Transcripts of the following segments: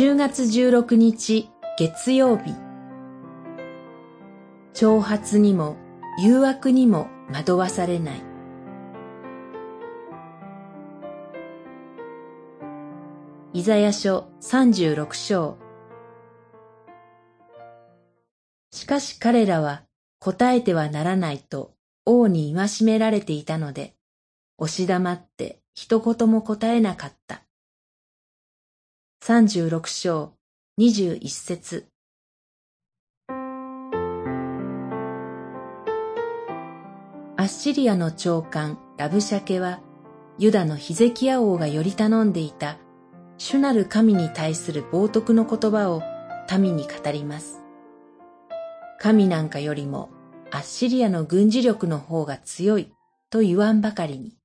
10月16日月曜日。挑発にも誘惑にも惑わされない。イザヤ書36章。しかし彼らは答えてはならないと王に戒められていたので、押し黙って一言も答えなかった。36章21節アッシリアの長官ラブシャケは、ユダのヒゼキヤ王がより頼んでいた主なる神に対する冒涜の言葉を民に語ります。神なんかよりもアッシリアの軍事力の方が強いと言わんばかりに。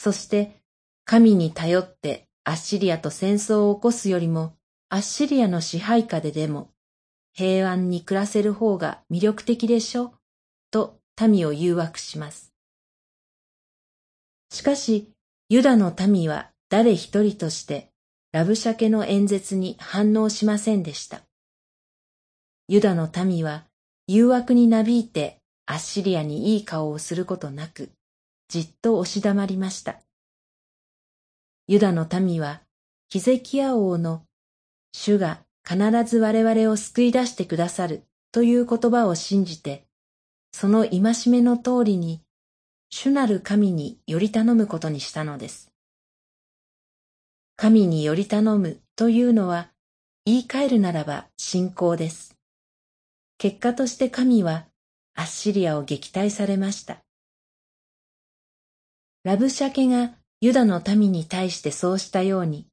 そして神に頼ってアッシリアと戦争を起こすよりもアッシリアの支配下ででも平安に暮らせる方が魅力的でしょと民を誘惑します。しかしユダの民は誰一人としてラブシャケの演説に反応しませんでした。ユダの民は誘惑になびいてアッシリアにいい顔をすることなく、じっと押し黙りました。ユダの民は、ヒゼキヤ王の、主が必ず我々を救い出してくださるという言葉を信じて、その戒めの通りに、主なる神により頼むことにしたのです。神により頼むというのは、言い換えるならば信仰です。結果として神はアッシリアを撃退されました。ラブシャケがユダの民に対してそうしたように、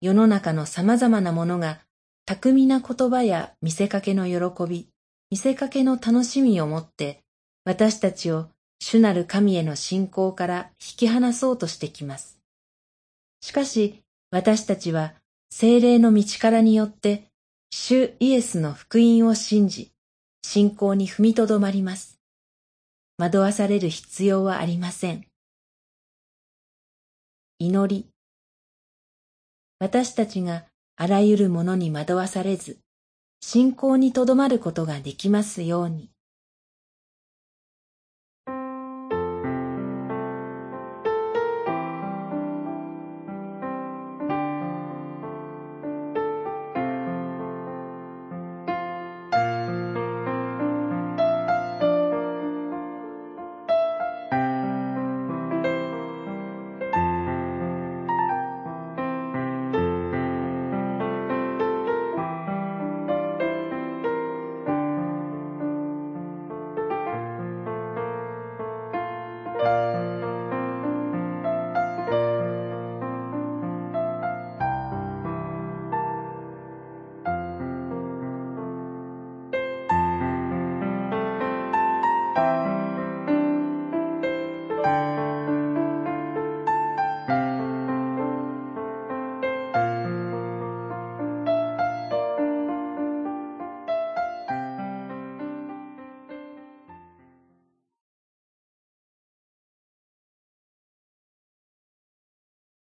世の中の様々なものが巧みな言葉や見せかけの喜び、見せかけの楽しみをもって私たちを主なる神への信仰から引き離そうとしてきます。しかし私たちは精霊の道からによって主イエスの福音を信じ、信仰に踏みとどまります。惑わされる必要はありません。祈り。私たちがあらゆるものに惑わされず、信仰にとどまることができますように。